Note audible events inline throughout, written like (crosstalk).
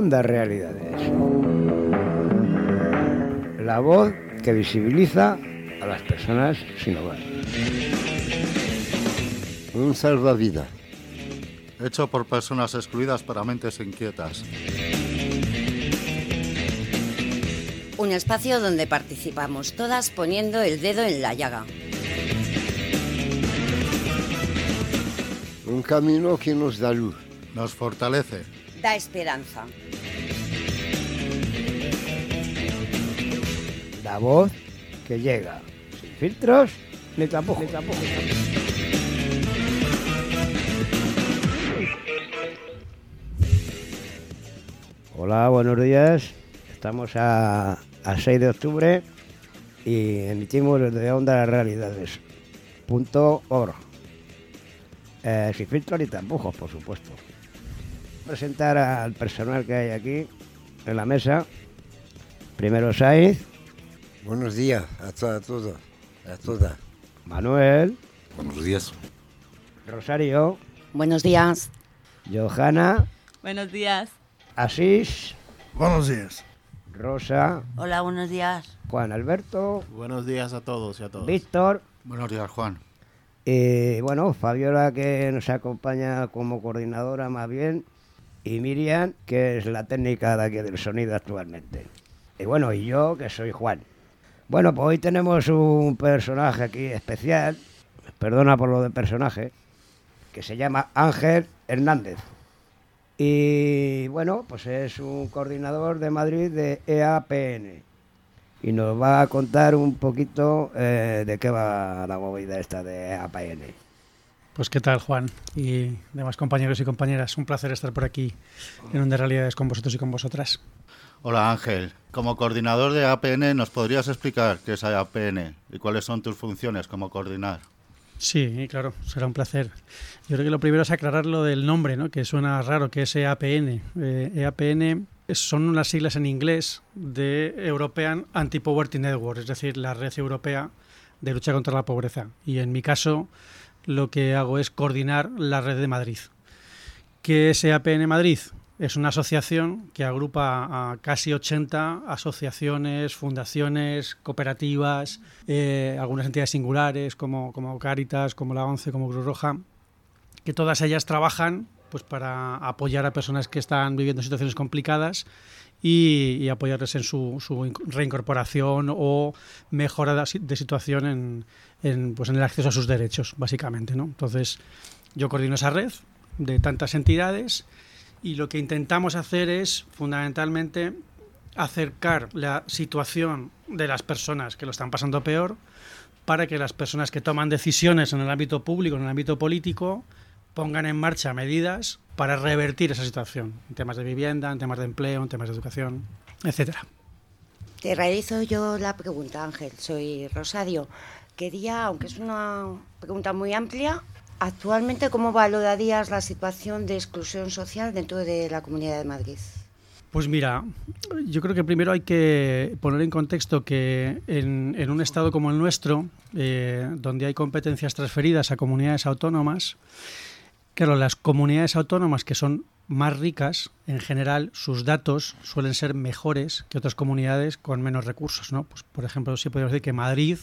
Onda Realidades. La voz que visibiliza a las personas sin hogar. Un salvavidas. Hecho por personas excluidas para mentes inquietas. Un espacio donde participamos todas poniendo el dedo en la llaga. Un camino que nos da luz. Nos fortalece. Da esperanza. La voz que llega. Sin filtros ni tampoco. Hola, buenos días. Estamos a, a 6 de octubre y emitimos desde Onda Realidades. Punto org. Eh, sin filtros ni tapujos, por supuesto. Presentar al personal que hay aquí en la mesa. Primero Saiz, Buenos días a, to- a todos, a todas. Manuel, Buenos días. Rosario, Buenos días. Johanna, Buenos días. Asís, Buenos días. Rosa, Hola, buenos días. Juan Alberto, Buenos días a todos y a todas. Víctor Buenos días, Juan. y bueno, Fabiola que nos acompaña como coordinadora más bien y Miriam que es la técnica de aquí del sonido actualmente. Y bueno, y yo que soy Juan. Bueno, pues hoy tenemos un personaje aquí especial, perdona por lo de personaje, que se llama Ángel Hernández. Y bueno, pues es un coordinador de Madrid de EAPN. Y nos va a contar un poquito eh, de qué va la movida esta de EAPN. Pues qué tal, Juan y demás compañeros y compañeras. Un placer estar por aquí en Onda Realidades con vosotros y con vosotras. Hola, Ángel. Como coordinador de APN, ¿nos podrías explicar qué es APN y cuáles son tus funciones como coordinar? Sí, claro, será un placer. Yo creo que lo primero es aclarar lo del nombre, ¿no? que suena raro, que es EAPN. Eh, EAPN son unas siglas en inglés de European Anti-Poverty Network, es decir, la red europea de lucha contra la pobreza. Y en mi caso, lo que hago es coordinar la red de Madrid. ¿Qué es EAPN Madrid? Es una asociación que agrupa a casi 80 asociaciones, fundaciones, cooperativas, eh, algunas entidades singulares como, como Cáritas, como la ONCE, como Cruz Roja, que todas ellas trabajan pues, para apoyar a personas que están viviendo situaciones complicadas y, y apoyarles en su, su inc- reincorporación o mejora de situación en, en, pues, en el acceso a sus derechos, básicamente. ¿no? Entonces, yo coordino esa red de tantas entidades y lo que intentamos hacer es fundamentalmente acercar la situación de las personas que lo están pasando peor para que las personas que toman decisiones en el ámbito público, en el ámbito político, pongan en marcha medidas para revertir esa situación, en temas de vivienda, en temas de empleo, en temas de educación, etcétera. Te realizo yo la pregunta, Ángel. Soy Rosario. Quería, aunque es una pregunta muy amplia, actualmente, ¿cómo valorarías la situación de exclusión social dentro de la Comunidad de Madrid? Pues mira, yo creo que primero hay que poner en contexto que en, en un estado como el nuestro, eh, donde hay competencias transferidas a comunidades autónomas, claro, las comunidades autónomas que son más ricas, en general, sus datos suelen ser mejores que otras comunidades con menos recursos, ¿no? Pues, por ejemplo, sí podemos decir que Madrid,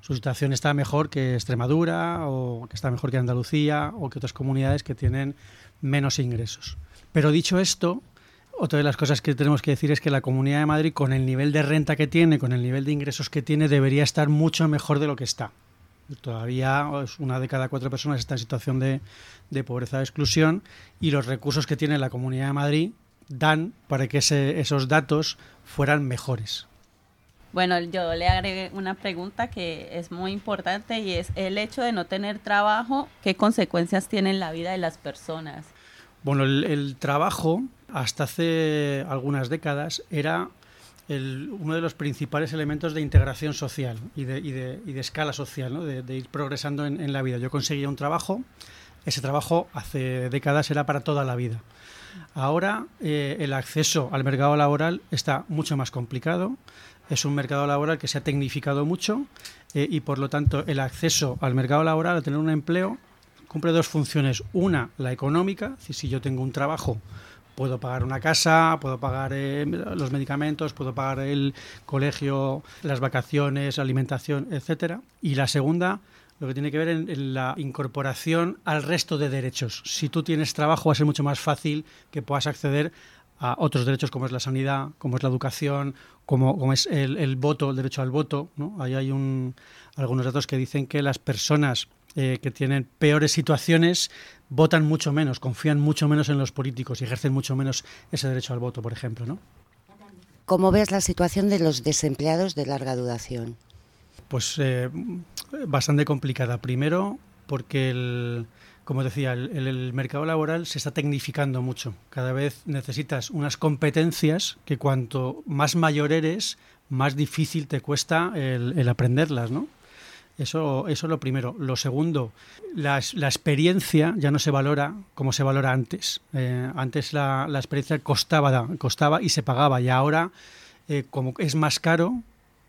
su situación está mejor que Extremadura, o que está mejor que Andalucía, o que otras comunidades que tienen menos ingresos. Pero dicho esto, otra de las cosas que tenemos que decir es que la Comunidad de Madrid, con el nivel de renta que tiene, con el nivel de ingresos que tiene, debería estar mucho mejor de lo que está. Todavía pues, una de cada cuatro personas está en situación de, de pobreza o exclusión y los recursos que tiene la Comunidad de Madrid dan para que ese- esos datos fueran mejores. Bueno, yo le agregué una pregunta que es muy importante y es el hecho de no tener trabajo, ¿qué consecuencias tiene en la vida de las personas? Bueno, el, el trabajo hasta hace algunas décadas era uno de los principales elementos de integración social y de, escala social, de, ir progresando en, la vida. Yo conseguía un trabajo, ese trabajo hace décadas era para toda la vida. Ahora eh, el acceso al mercado laboral está mucho más complicado. Es un mercado laboral que se ha tecnificado mucho eh, y por lo tanto el acceso al mercado laboral, a tener un empleo, cumple dos funciones. Una, la económica, si yo tengo un trabajo, puedo pagar una casa, puedo pagar eh, los medicamentos, puedo pagar el colegio, las vacaciones, alimentación, etcétera. Y la segunda, lo que tiene que ver en, la incorporación al resto de derechos. Si tú tienes trabajo, va a ser mucho más fácil que puedas acceder a otros derechos como es la sanidad, como es la educación, como, es el, voto, el derecho al voto. ¿no? Ahí hay un, algunos datos que dicen que las personas eh, que tienen peores situaciones votan mucho menos, confían mucho menos en los políticos y ejercen mucho menos ese derecho al voto, por ejemplo. ¿no? ¿Cómo ves la situación de los desempleados de larga duración? Pues eh, bastante complicada. Primero, porque el, como decía, el, mercado laboral se está tecnificando mucho. Cada vez necesitas unas competencias que cuanto más mayor eres, más difícil te cuesta el, el aprenderlas, ¿no? Eso, eso es lo primero. Lo segundo, la, experiencia ya no se valora como se valora antes. Eh, antes la, experiencia costaba, costaba y se pagaba y ahora, eh, como es más caro,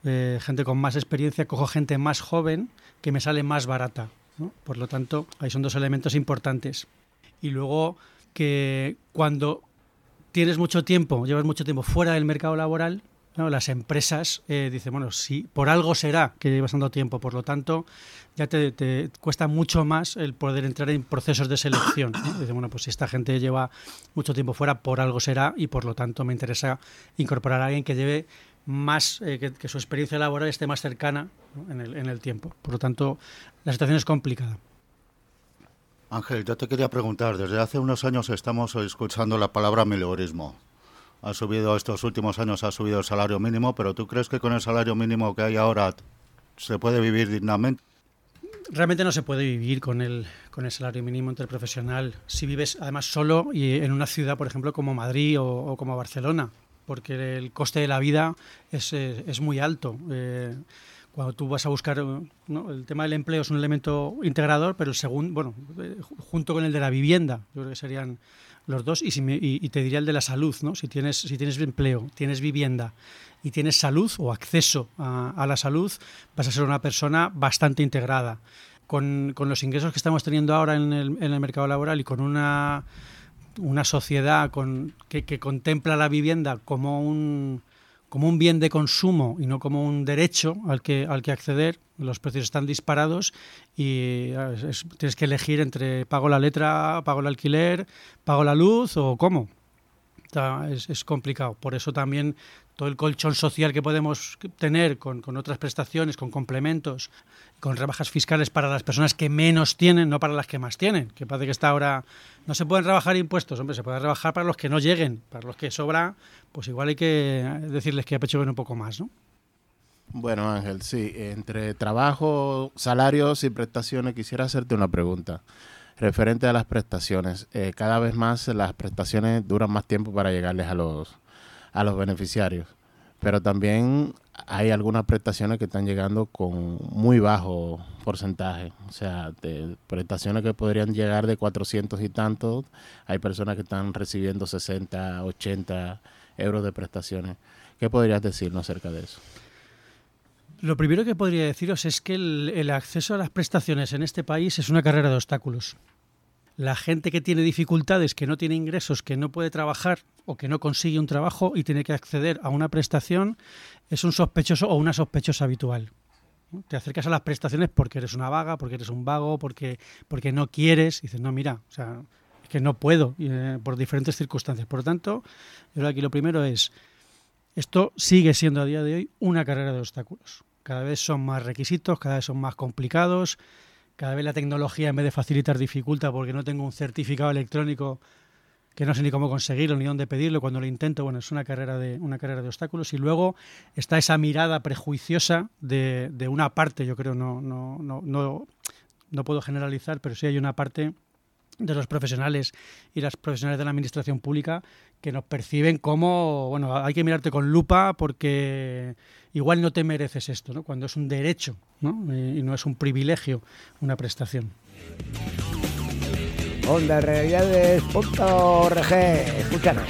eh, gente con más experiencia, cojo gente más joven que me sale más barata. Por lo tanto, ahí son dos elementos importantes. Y luego que cuando tienes mucho tiempo, llevas mucho tiempo fuera del mercado laboral, las empresas eh, dicen, bueno, sí, por algo será que llevas tanto tiempo, por lo tanto, ya te, cuesta mucho más el poder entrar en procesos de selección. Dicen, bueno, pues si esta gente lleva mucho tiempo fuera, por algo será y por lo tanto me interesa incorporar a alguien que lleve más, eh, que, su experiencia laboral esté más cercana en, el, tiempo. Por lo tanto, la situación es complicada. Ángel, yo te quería preguntar, desde hace unos años estamos escuchando la palabra melhorismo ha subido estos últimos años, ha subido el salario mínimo, pero ¿tú crees que con el salario mínimo que hay ahora se puede vivir dignamente? Realmente no se puede vivir con el, con el salario mínimo interprofesional si vives además solo y en una ciudad, por ejemplo, como Madrid o, como Barcelona, porque el coste de la vida es, eh, es muy alto. Eh, cuando tú vas a buscar, el tema del empleo es un elemento integrador, pero el segundo, bueno, eh, junto con el de la vivienda, yo creo que serían los dos, y, si y, te diría el de la salud, ¿no? Si tienes, si tienes empleo, tienes vivienda y tienes salud o acceso a, la salud, vas a ser una persona bastante integrada. Con, con los ingresos que estamos teniendo ahora en el, mercado laboral y con una, una sociedad con, que contempla la vivienda como un, como un bien de consumo y no como un derecho al que, al que acceder, los precios están disparados y tienes que elegir entre pago la letra, pago el alquiler, pago la luz o cómo. es, es, complicado. Por eso también todo el colchón social que podemos tener con, con otras prestaciones, con complementos, con rebajas fiscales para las personas que menos tienen, no para las que más tienen, que parece que está ahora... No se pueden rebajar impuestos, hombre, se puede rebajar para los que no lleguen, para los que sobra, pues igual hay que decirles que apechugen un poco más, ¿no? Bueno, Ángel, sí, entre trabajo, salarios y prestaciones, quisiera hacerte una pregunta referente a las prestaciones. Eh, cada vez más las prestaciones duran más tiempo para llegarles a los, a los beneficiarios, pero también hay algunas prestaciones que están llegando con muy bajo porcentaje. O sea, de prestaciones que podrían llegar de 400 y tantos, hay personas que están recibiendo 60, 80 euros de prestaciones. ¿Qué podrías decirnos acerca de eso? Lo primero que podría deciros es que el, acceso a las prestaciones en este país es una carrera de obstáculos. La gente que tiene dificultades, que no tiene ingresos, que no puede trabajar o que no consigue un trabajo y tiene que acceder a una prestación, es un sospechoso o una sospechosa habitual. Te acercas a las prestaciones porque eres una vaga, porque eres un vago, porque, porque no quieres. Y dices, no, mira, o sea, es que no puedo, eh, por diferentes circunstancias. Por lo tanto, yo creo que aquí lo primero es, esto sigue siendo a día de hoy una carrera de obstáculos. Cada vez son más requisitos, cada vez son más complicados, cada vez la tecnología en vez de facilitar dificulta porque no tengo un certificado electrónico que no sé ni cómo conseguirlo ni dónde pedirlo cuando lo intento bueno es una carrera de una carrera de obstáculos. Y luego está esa mirada prejuiciosa de, de una parte yo creo no no no no no puedo generalizar pero sí hay una parte de los profesionales y las profesionales de la administración pública que nos perciben como, bueno, hay que mirarte con lupa porque igual no te mereces esto, ¿no? Cuando es un derecho, ¿no? Y no es un privilegio, una prestación. Onda Realidades.org, escúchanos.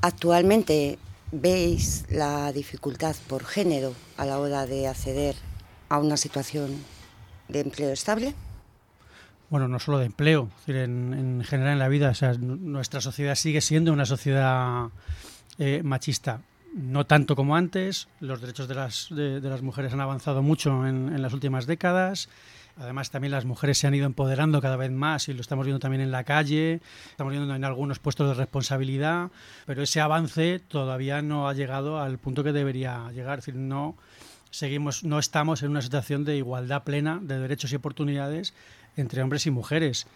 Actualmente veis la dificultad por género a la hora de acceder a una situación de empleo estable. bueno, no solo de empleo, es decir, en, general en la vida. O sea, nuestra sociedad sigue siendo una sociedad eh, machista. No tanto como antes, los derechos de las, de, las mujeres han avanzado mucho en, las últimas décadas. Además, también las mujeres se han ido empoderando cada vez más y lo estamos viendo también en la calle, estamos viendo en algunos puestos de responsabilidad, pero ese avance todavía no ha llegado al punto que debería llegar. Es decir, no, seguimos, no estamos en una situación de igualdad plena de derechos y oportunidades entre hombres y mujeres.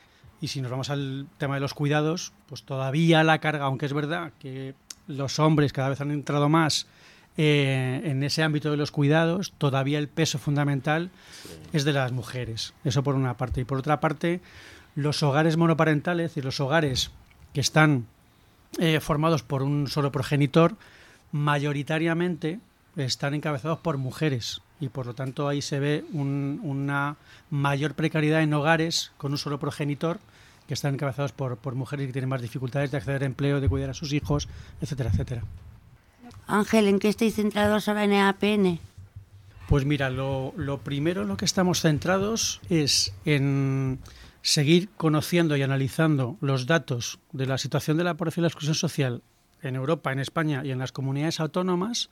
Y si nos vamos al tema de los cuidados, pues todavía la carga, aunque es verdad que los hombres cada vez han entrado más eh, en ese ámbito de los cuidados, todavía el peso fundamental es de las mujeres. Eso por una parte. Y por otra parte, los hogares monoparentales, y los hogares que están eh, formados por un solo progenitor, mayoritariamente están encabezados por mujeres. Y por lo tanto ahí se ve una mayor precariedad en hogares con un solo progenitor que están encabezados por, por mujeres que tienen más dificultades de acceder a empleo, de cuidar a sus hijos, etcétera, etcétera. Ángel, ¿en qué estáis centrados ahora en EAPN? Pues mira, lo, primero en lo que estamos centrados es en seguir conociendo y analizando los datos de la situación de la pobreza y la exclusión social en Europa, en España y en las comunidades autónomas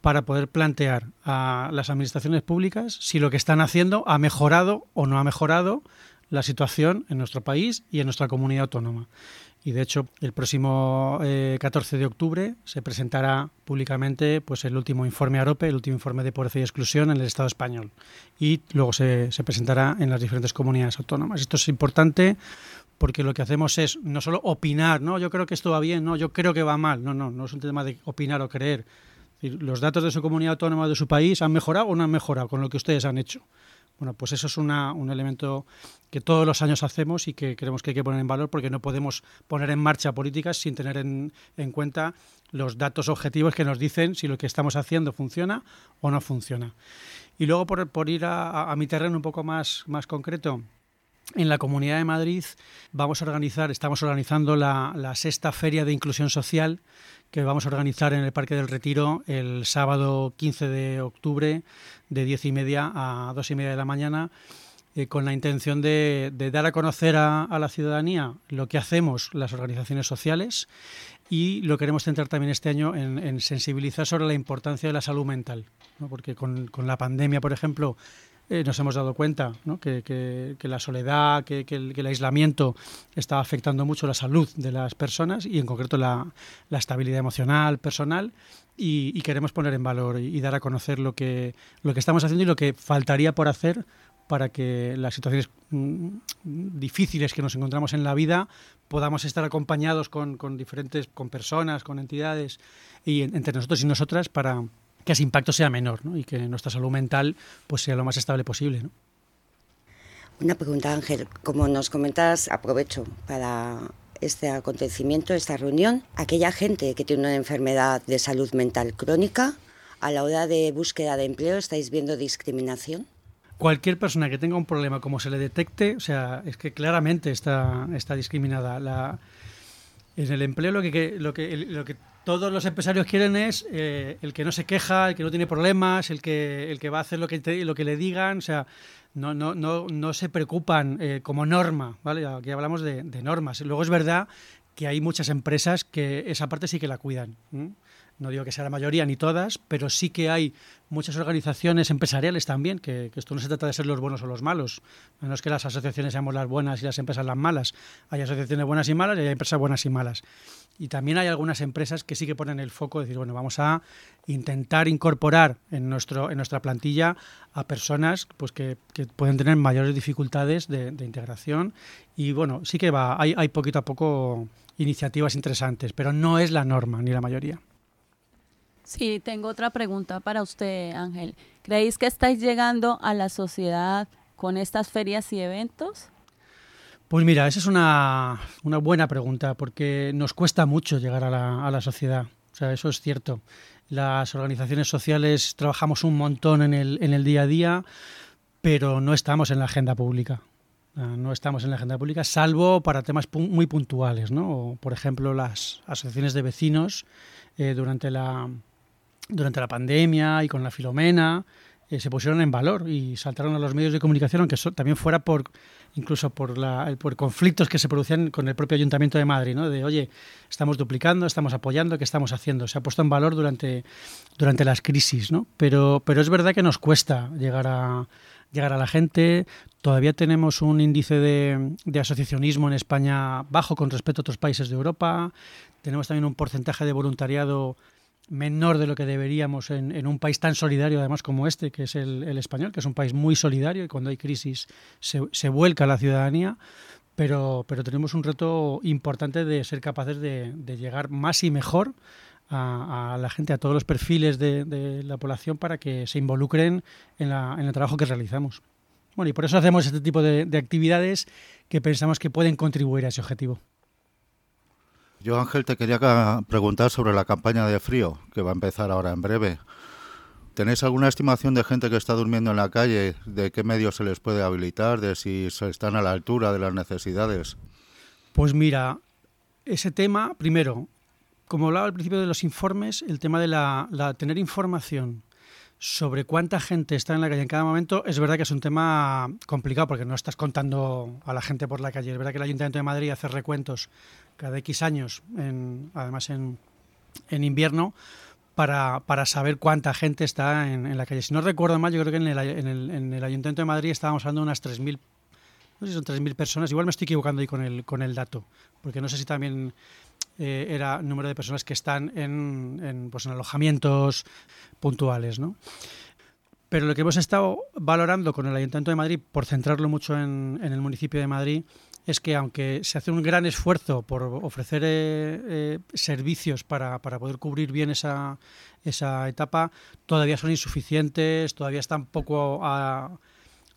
para poder plantear a las administraciones públicas si lo que están haciendo ha mejorado o no ha mejorado la situación en nuestro país y en nuestra comunidad autónoma. Y de hecho, el próximo 14 eh, de octubre se presentará públicamente pues, el último informe AROPE, el último informe de pobreza y exclusión en el Estado español. Y luego se, se presentará en las diferentes comunidades autónomas. Esto es importante porque lo que hacemos es no solo opinar, no, yo creo que esto va bien, no, yo creo que va mal. No, no, no es un tema de opinar o creer. Los datos de su comunidad autónoma de su país han mejorado o no han mejorado con lo que ustedes han hecho. Bueno, pues eso es un elemento que todos los años hacemos y que creemos que hay que poner en valor porque no podemos poner en marcha políticas sin tener en, cuenta los datos objetivos que nos dicen si lo que estamos haciendo funciona o no funciona. Y luego, por, por ir a, mi terreno un poco más, más concreto, en la Comunidad de Madrid vamos a organizar, estamos organizando la, sexta Feria de Inclusión Social que vamos a organizar en el Parque del Retiro el sábado 15 de octubre de 10 y media a 2 y media de la mañana eh, con la intención de, dar a conocer a, la ciudadanía lo que hacemos las organizaciones sociales y lo queremos centrar también este año en, sensibilizar sobre la importancia de la salud mental, porque con la pandemia, por ejemplo, eh, nos hemos dado cuenta que, la soledad, que, el, aislamiento está afectando mucho la salud de las personas y en concreto la, estabilidad emocional, personal. Y, queremos poner en valor y, dar a conocer lo que, lo que estamos haciendo y lo que faltaría por hacer para que las situaciones mm, difíciles que nos encontramos en la vida podamos estar acompañados con, diferentes, con personas, con entidades y entre nosotros y nosotras para, que ese impacto sea menor y que nuestra salud mental pues sea lo más estable posible. Una pregunta, Ángel. Como nos comentas, aprovecho para este acontecimiento, esta reunión. Aquella gente que tiene una enfermedad de salud mental crónica, a la hora de búsqueda de empleo, ¿estáis viendo discriminación? Cualquier persona que tenga un problema, como se le detecte, o sea, es que claramente está, está discriminada. La, en el empleo lo que, lo que, todos los empresarios quieren es eh, el que no se queja, el que no tiene problemas, el que, el que va a hacer lo que, lo que le digan, o sea, no, no, no, no se preocupan eh, como norma, ¿vale? Aquí hablamos de, normas. Luego es verdad que hay muchas empresas que esa parte sí que la cuidan. No digo que sea la mayoría ni todas, pero sí que hay muchas organizaciones empresariales también, que, esto no se trata de ser los buenos o los malos. No es que las asociaciones seamos las buenas y las empresas las malas. Hay asociaciones buenas y malas y hay empresas buenas y malas. Y también hay algunas empresas que sí que ponen el foco, de decir, bueno, vamos a intentar incorporar en, nuestro, en nuestra plantilla a personas pues, que, pueden tener mayores dificultades de, integración. Y bueno, sí que va, hay, hay poquito a poco iniciativas interesantes, pero no es la norma ni la mayoría. Sí, tengo otra pregunta para usted, Ángel. ¿Creéis que estáis llegando a la sociedad con estas ferias y eventos? Pues mira, esa es una, buena pregunta porque nos cuesta mucho llegar a la, a la, sociedad. O sea, eso es cierto. Las organizaciones sociales trabajamos un montón en el, en el día a día, pero no estamos en la agenda pública. No estamos en la agenda pública, salvo para temas muy puntuales, ¿no? por ejemplo, las asociaciones de vecinos eh, durante, la, durante la pandemia y con la filomena eh, se pusieron en valor y saltaron a los medios de comunicación, aunque también fuera por incluso por, la, por conflictos que se producían con el propio Ayuntamiento de Madrid, ¿no? de oye, estamos duplicando, estamos apoyando, ¿qué estamos haciendo? Se ha puesto en valor durante, durante las crisis, ¿no? pero, pero es verdad que nos cuesta llegar a, llegar a la gente. Todavía tenemos un índice de, de, asociacionismo en España bajo con respecto a otros países de Europa. Tenemos también un porcentaje de voluntariado menor de lo que deberíamos en, un país tan solidario además como este, que es el, español, que es un país muy solidario y cuando hay crisis se, se vuelca la ciudadanía, pero, tenemos un reto importante de ser capaces de, llegar más y mejor a, la gente, a todos los perfiles de, la población para que se involucren en, en, el trabajo que realizamos. Bueno, y por eso hacemos este tipo de actividades que pensamos que pueden contribuir a ese objetivo. Yo, Ángel, te quería preguntar sobre la campaña de frío, que va a empezar ahora en breve. ¿Tenéis alguna estimación de gente que está durmiendo en la calle? ¿De qué medios se les puede habilitar? ¿De si están a la altura de las necesidades? Pues mira, ese tema, primero, como hablaba al principio de los informes, el tema de la, tener información sobre cuánta gente está en la calle en cada momento, es verdad que es un tema complicado porque no estás contando a la gente por la calle. Es verdad que el Ayuntamiento de Madrid hace recuentos cada X años, en, además en, en invierno, para, para, saber cuánta gente está en, la calle. Si no recuerdo mal, yo creo que en el, el, en el Ayuntamiento de Madrid estábamos hablando de unas 3.000, no sé si son 3.000 personas, igual me estoy equivocando ahí con el, con el dato, porque no sé si también eh, era número de personas que están en, en, pues en alojamientos puntuales, ¿no? Pero lo que hemos estado valorando con el Ayuntamiento de Madrid, por centrarlo mucho en, en el municipio de Madrid, es que aunque se hace un gran esfuerzo por ofrecer eh, eh, servicios para, poder cubrir bien esa, esa, etapa, todavía son insuficientes, todavía están poco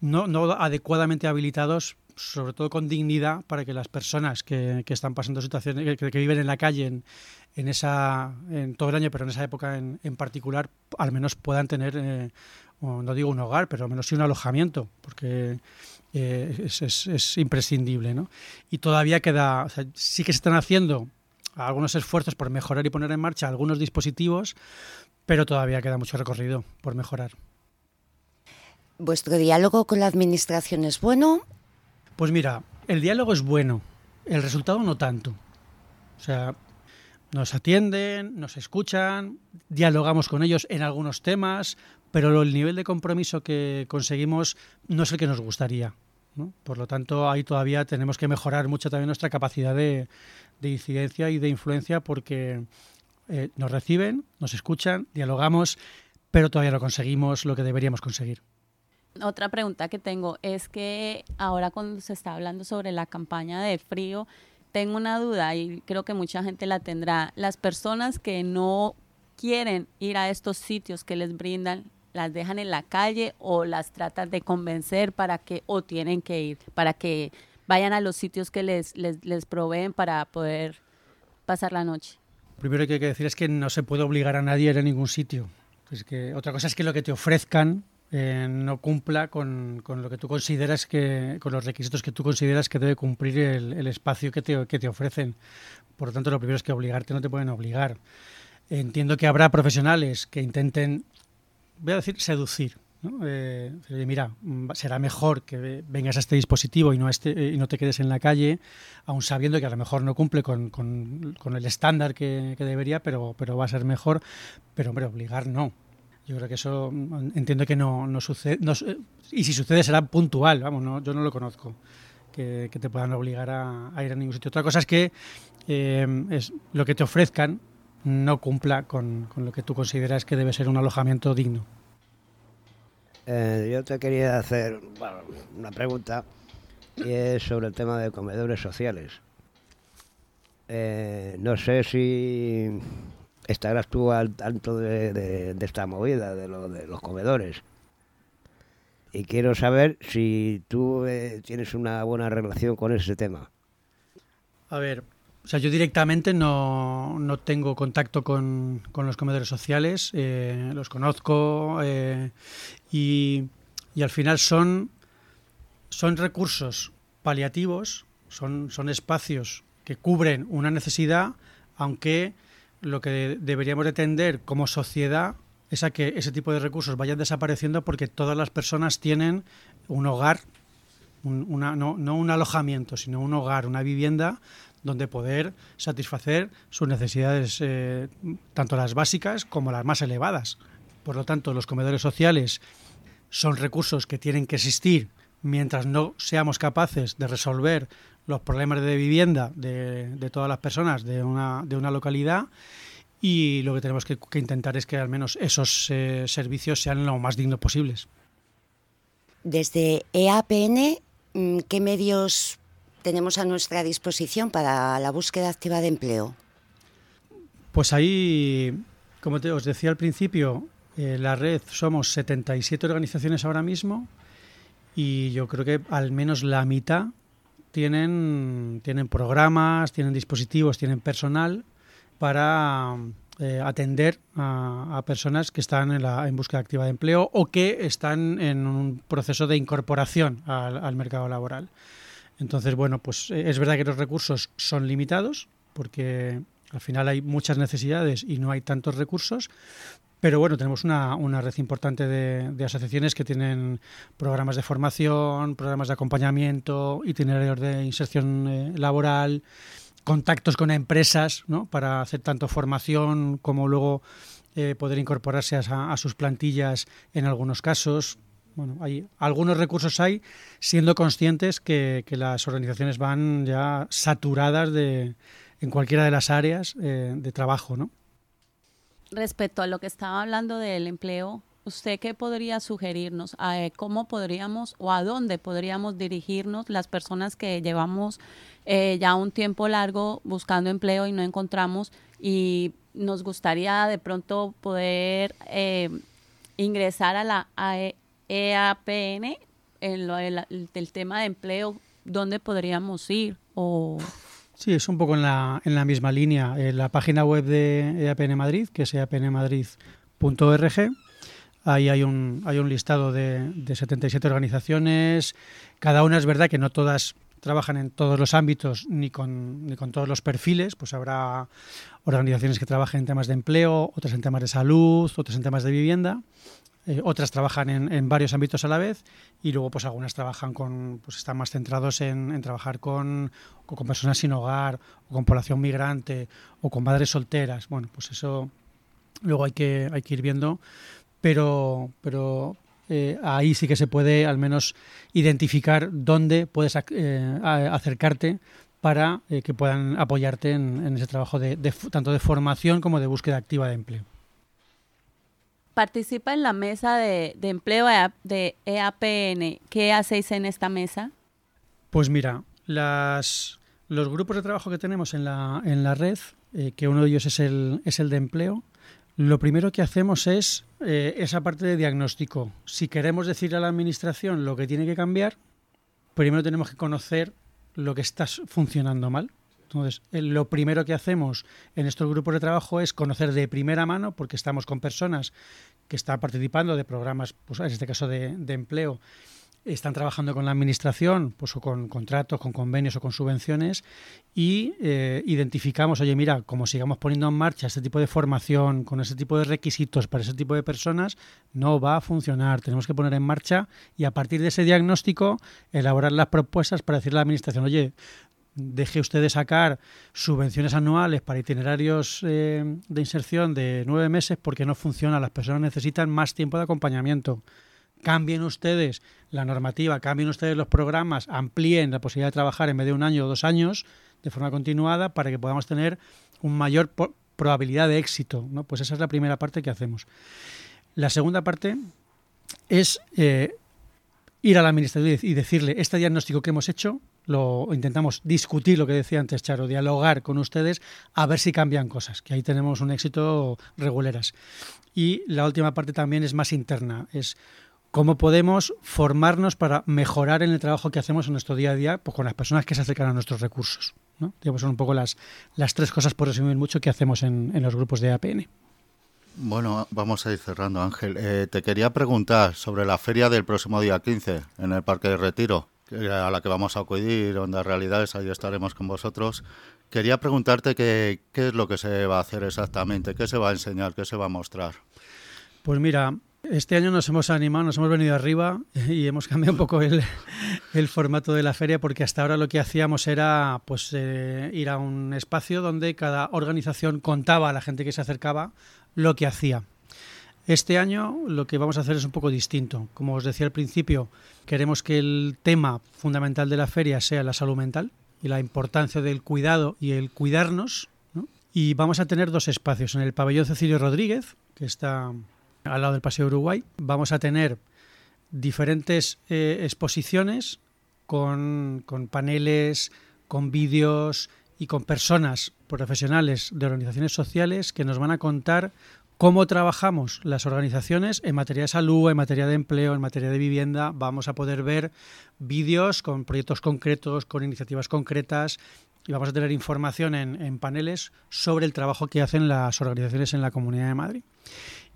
no, no, adecuadamente habilitados, sobre todo con dignidad, para que las personas que, que están pasando situaciones, que, viven en la calle en, en, esa, en todo el año, pero en esa época en, en particular, al menos puedan tener, eh, no digo un hogar, pero al menos sí un alojamiento, porque eh, es, imprescindible. ¿no? Y todavía queda, sí que se están haciendo algunos esfuerzos por mejorar y poner en marcha algunos dispositivos, pero todavía queda mucho recorrido por mejorar. ¿Vuestro diálogo con la administración es bueno? Pues mira, el diálogo es bueno, el resultado no tanto. O sea, nos atienden, nos escuchan, dialogamos con ellos en algunos temas, pero el nivel de compromiso que conseguimos no es el que nos gustaría. Por lo tanto, ahí todavía tenemos que mejorar mucho también nuestra capacidad de, incidencia y de influencia porque eh, nos reciben, nos escuchan, dialogamos, pero todavía no conseguimos lo que deberíamos conseguir. Otra pregunta que tengo es que ahora cuando se está hablando sobre la campaña de frío, tengo una duda y creo que mucha gente la tendrá. Las personas que no quieren ir a estos sitios que les brindan las dejan en la calle o las tratan de convencer para que, o tienen que ir, para que vayan a los sitios que les, les, proveen para poder pasar la noche. Primero que hay que decir es que no se puede obligar a nadie a ir a ningún sitio. Otra cosa es que lo que te ofrezcan eh, no cumpla con, con, lo que tú consideras que, con los requisitos que tú consideras que debe cumplir el, el espacio que te, que te ofrecen. Por lo tanto, lo primero es que obligarte no te pueden obligar. Entiendo que habrá profesionales que intenten voy a decir seducir. ¿no? Eh, mira, mm, será mejor que vengas a este dispositivo y no, este, y no te quedes en la calle, aun sabiendo que a lo mejor no cumple con, con, el estándar que, debería, pero, pero va a ser mejor. Pero, hombre, obligar no. Yo creo que eso mm, entiendo que no, no sucede. y si sucede será puntual, vamos, no, yo no lo conozco. Que, te puedan obligar a, ir a ningún sitio. Otra cosa es que eh, es lo que te ofrezcan no cumpla con, lo que tú consideras que debe ser un alojamiento digno. Eh, yo te quería hacer una pregunta y es sobre el tema de comedores sociales. Eh, no sé si estarás tú al tanto de, esta movida, de, lo, de, los comedores. Y quiero saber si tú eh, tienes una buena relación con ese tema. A ver, o sea, yo directamente no, no tengo contacto con, con, los comedores sociales, eh, los conozco eh, y, y, al final son, son recursos paliativos, son, son espacios que cubren una necesidad, aunque lo que deberíamos de tender como sociedad es a que ese tipo de recursos vayan desapareciendo porque todas las personas tienen un hogar, no, un alojamiento, sino un hogar, una vivienda donde poder satisfacer sus necesidades, eh, tanto las básicas como las más elevadas. Por lo tanto, los comedores sociales son recursos que tienen que existir mientras no seamos capaces de resolver los problemas de vivienda de, todas las personas de una, de una localidad y lo que tenemos que, intentar es que al menos esos eh, servicios sean lo más dignos posibles. Desde EAPN, mm, ¿qué medios tenemos a nuestra disposición para la búsqueda activa de empleo? Pues ahí, como te, os decía al principio, eh, la red somos 77 organizaciones ahora mismo y yo creo que al menos la mitad tienen, tienen programas, tienen dispositivos, tienen personal para eh, atender a, personas que están en, la, en búsqueda activa de empleo o que están en un proceso de incorporación al, mercado laboral. Entonces, bueno, pues eh, es verdad que los recursos son limitados porque al final hay muchas necesidades y no hay tantos recursos, pero bueno, tenemos una, una red importante de, de, asociaciones que tienen programas de formación, programas de acompañamiento, itinerarios de inserción eh, laboral, contactos con empresas ¿no? para hacer tanto formación como luego eh, poder incorporarse a, sus plantillas en algunos casos. Bueno, hay algunos recursos hay, siendo conscientes que, las organizaciones van ya saturadas de, en cualquiera de las áreas eh, de trabajo, ¿no? Respecto a lo que estaba hablando del empleo, ¿usted qué podría sugerirnos? Eh, ¿Cómo podríamos o a dónde podríamos dirigirnos las personas que llevamos eh, ya un tiempo largo buscando empleo y no encontramos y nos gustaría de pronto poder eh, ingresar a la EAPN e en lo, el, tema de empleo, ¿dónde podríamos ir? O... Sí, es un poco en la, en la misma línea. En la página web de EAPN Madrid, que es eapnmadrid.org, Ahí hay un, hay un listado de, de 77 organizaciones. Cada una es verdad que no todas trabajan en todos los ámbitos ni con, ni con todos los perfiles, pues habrá organizaciones que trabajen en temas de empleo, otras en temas de salud, otras en temas de vivienda, eh, otras trabajan en, varios ámbitos a la vez y luego pues algunas trabajan con, pues están más centrados en, trabajar con, con personas sin hogar o con población migrante o con madres solteras. Bueno, pues eso luego hay que, hay que ir viendo, pero, pero eh, ahí sí que se puede al menos identificar dónde puedes eh, acercarte para que puedan apoyarte en, ese trabajo de, tanto de formación como de búsqueda activa de empleo. Participa en la mesa de, empleo de EAPN. ¿Qué hacéis en esta mesa? Pues mira, las, los grupos de trabajo que tenemos en la, en la red, que uno de ellos es el, es el de empleo, lo primero que hacemos es eh, esa parte de diagnóstico. Si queremos decirle a la administración lo que tiene que cambiar, primero tenemos que conocer lo que está funcionando mal. Entonces, eh, lo primero que hacemos en estos grupos de trabajo es conocer de primera mano, porque estamos con personas que están participando de programas, pues en este caso de, empleo, están trabajando con la administración, pues o con contratos, con convenios o con subvenciones y eh, identificamos, oye, mira, como sigamos poniendo en marcha este tipo de formación, con ese tipo de requisitos para ese tipo de personas, no va a funcionar. Tenemos que poner en marcha y a partir de ese diagnóstico elaborar las propuestas para decirle a la administración, oye, deje usted de sacar subvenciones anuales para itinerarios eh, de inserción de nueve meses porque no funciona, las personas necesitan más tiempo de acompañamiento cambien ustedes la normativa, cambien ustedes los programas, amplíen la posibilidad de trabajar en vez de un año o dos años de forma continuada para que podamos tener un mayor probabilidad de éxito. Pues esa es la primera parte que hacemos. La segunda parte es eh, ir a la administración y decirle este diagnóstico que hemos hecho, lo intentamos discutir lo que decía antes Charo, dialogar con ustedes a ver si cambian cosas, que ahí tenemos un éxito reguleras. Y la última parte también es más interna, es cómo podemos formarnos para mejorar en el trabajo que hacemos en nuestro día a día pues, con las personas que se acercan a nuestros recursos. ¿no? Digamos, son un poco las, las tres cosas, por resumir mucho, que hacemos en, los grupos de APN. Bueno, vamos a ir cerrando, Ángel. Eh, te quería preguntar sobre la feria del próximo día 15 en el Parque de Retiro, a la que vamos a acudir, Onda Realidades, ahí estaremos con vosotros. Quería preguntarte qué, es lo que se va a hacer exactamente, qué se va a enseñar, qué se va a mostrar. Pues mira, este año nos hemos animado, nos hemos venido arriba (laughs) y hemos cambiado un poco el, el formato de la feria porque hasta ahora lo que hacíamos era pues eh, ir a un espacio donde cada organización contaba a la gente que se acercaba lo que hacía. Este año lo que vamos a hacer es un poco distinto. Como os decía al principio, queremos que el tema fundamental de la feria sea la salud mental y la importancia del cuidado y el cuidarnos. ¿no? Y vamos a tener dos espacios. En el pabellón Cecilio Rodríguez, que está al lado del Paseo Uruguay, vamos a tener diferentes eh, exposiciones con, con paneles, con vídeos y con personas profesionales de organizaciones sociales que nos van a contar cómo trabajamos las organizaciones en materia de salud, en materia de empleo, en materia de vivienda. Vamos a poder ver vídeos con proyectos concretos, con iniciativas concretas y vamos a tener información en, paneles sobre el trabajo que hacen las organizaciones en la Comunidad de Madrid.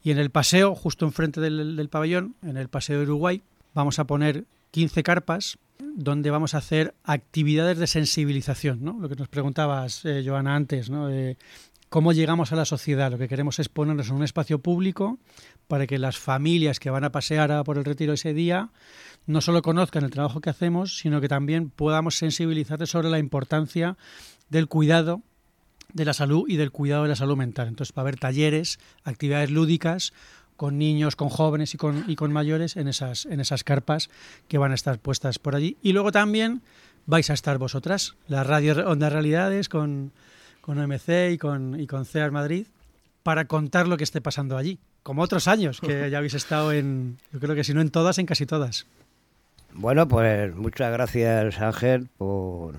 Y en el paseo, justo enfrente del, pabellón, en el Paseo de Uruguay, vamos a poner 15 carpas donde vamos a hacer actividades de sensibilización, ¿no? Lo que nos preguntabas, eh, Joana, antes, ¿no? Cómo llegamos a la sociedad. Lo que queremos es ponernos en un espacio público para que las familias que van a pasear a por el retiro ese día no solo conozcan el trabajo que hacemos, sino que también podamos sensibilizarles sobre la importancia del cuidado de la salud y del cuidado de la salud mental. Entonces va a haber talleres, actividades lúdicas con niños, con jóvenes y con, y con mayores en esas, en esas carpas que van a estar puestas por allí. Y luego también vais a estar vosotras, la radio Onda Realidades con con OMC y con, y con CEAR Madrid para contar lo que esté pasando allí. Como otros años que (laughs) ya habéis estado en, yo creo que si no en todas, en casi todas. Bueno, pues muchas gracias Ángel por,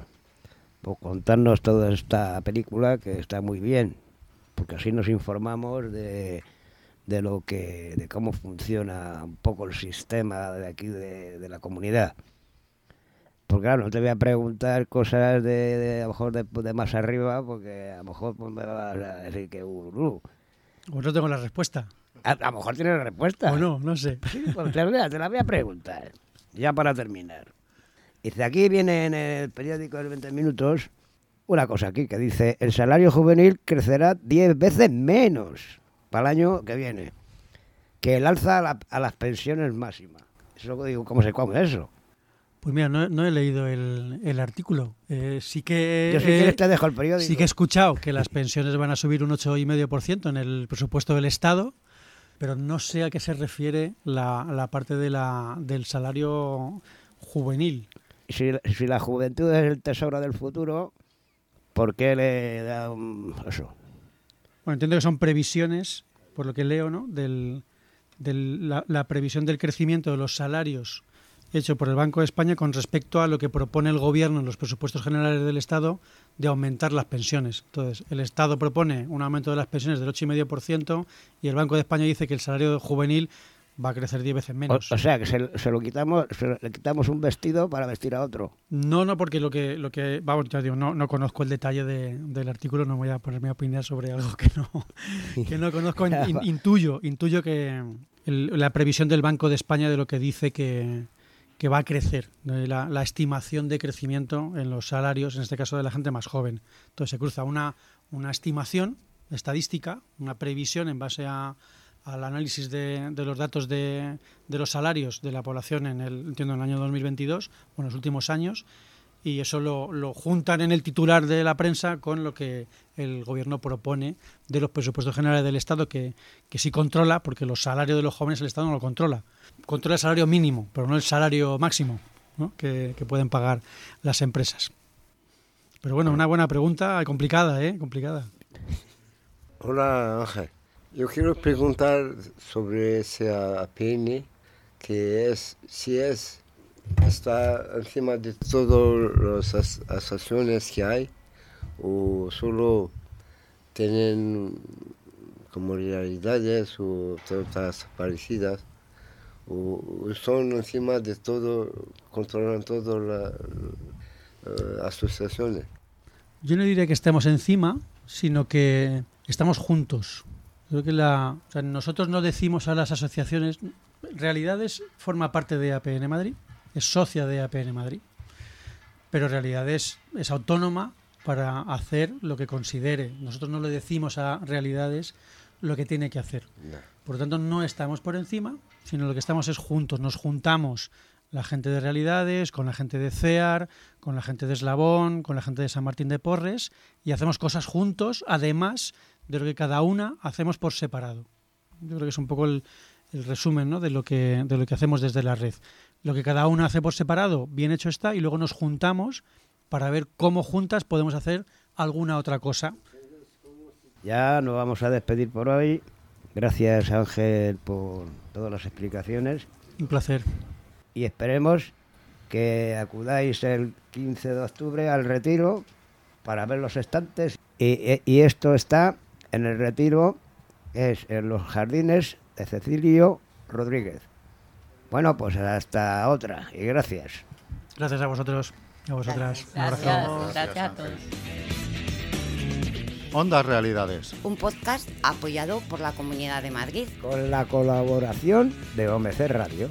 por contarnos toda esta película que está muy bien, porque así nos informamos de, de lo que, de cómo funciona un poco el sistema de aquí de, de la comunidad. Porque claro, no te voy a preguntar cosas de, de a lo mejor de, de, más arriba, porque a lo mejor pues, me vas a decir que uh, O no tengo la respuesta. A, a, lo mejor tienes la respuesta. O no, no sé. (laughs) Sí, pues te, la, te la voy a preguntar, ya para terminar. Dice, aquí viene en el periódico de 20 minutos una cosa aquí que dice, el salario juvenil crecerá 10 veces menos para el año que viene que el alza a, la, a las pensiones máximas. Eso digo, ¿cómo se come eso? Pues mira, no, no he leído el, el artículo. Eh, sí que Yo eh, quieres te dejo el periódico. Sí que he escuchado que las pensiones van a subir un 8,5% en el presupuesto del Estado, pero no sé a qué se refiere la, la parte de la, del salario juvenil. Si, si, la juventud es el tesoro del futuro, ¿por qué le da un, eso? Bueno, entiendo que son previsiones, por lo que leo, ¿no? Del, del la, la previsión del crecimiento de los salarios hecho por el Banco de España con respecto a lo que propone el Gobierno en los presupuestos generales del Estado de aumentar las pensiones. Entonces, el Estado propone un aumento de las pensiones del 8,5% y el Banco de España dice que el salario juvenil va a crecer 10 veces menos. O, o sea, que se, se, lo quitamos, se le quitamos un vestido para vestir a otro. No, no, porque lo que, lo que vamos, ya digo, no, no conozco el detalle de, del artículo, no voy a ponerme a opinar sobre algo que no, (laughs) que no conozco. In, intuyo, intuyo que el, la previsión del Banco de España de lo que dice que, que va a crecer, la, estimación de crecimiento en los salarios, en este caso de la gente más joven. Entonces se cruza una, una estimación estadística, una previsión en base a, al análisis de, de los datos de, de, los salarios de la población en el, entiendo, en el año 2022 o en los últimos años, y eso lo, lo, juntan en el titular de la prensa con lo que el gobierno propone de los presupuestos generales del Estado, que, que sí controla, porque los salarios de los jóvenes el Estado no lo controla. Controla el salario mínimo, pero no el salario máximo que, que, pueden pagar las empresas. Pero bueno, una buena pregunta, complicada, ¿eh? Complicada. Hola Ángel, yo quiero preguntar sobre ese APN, que es, si es está encima de todas las asociaciones que hay o solo tienen como realidades o todas parecidas o son encima de todo, controlan todas las uh, asociaciones. Yo no diría que estemos encima, sino que estamos juntos. Creo nosotros no decimos a las asociaciones, realidades forma parte de APN Madrid, es socia de APN Madrid, pero en realidad es, es autónoma para hacer lo que considere. Nosotros no le decimos a realidades lo que tiene que hacer. Por lo tanto, no estamos por encima, sino lo que estamos es juntos, nos juntamos la gente de Realidades, con la gente de CEAR, con la gente de Eslabón, con la gente de San Martín de Porres, y hacemos cosas juntos, además de lo que cada una hacemos por separado. Yo creo que es un poco el, el resumen ¿no? de, lo que, de lo que hacemos desde la red. Lo que cada una hace por separado, bien hecho está, y luego nos juntamos para ver cómo juntas podemos hacer alguna otra cosa. Ya nos vamos a despedir por hoy. Gracias Ángel por todas las explicaciones Un placer. y esperemos que acudáis el 15 de octubre al retiro para ver los estantes. Y, y esto está en el retiro, es en los jardines Cecilio Rodríguez. Bueno, pues hasta otra y gracias. Gracias a vosotros, a vosotras. Un abrazo. Gracias, gracias a todos. Ondas Realidades. Un podcast apoyado por la Comunidad de Madrid. Con la colaboración de OMC Radio.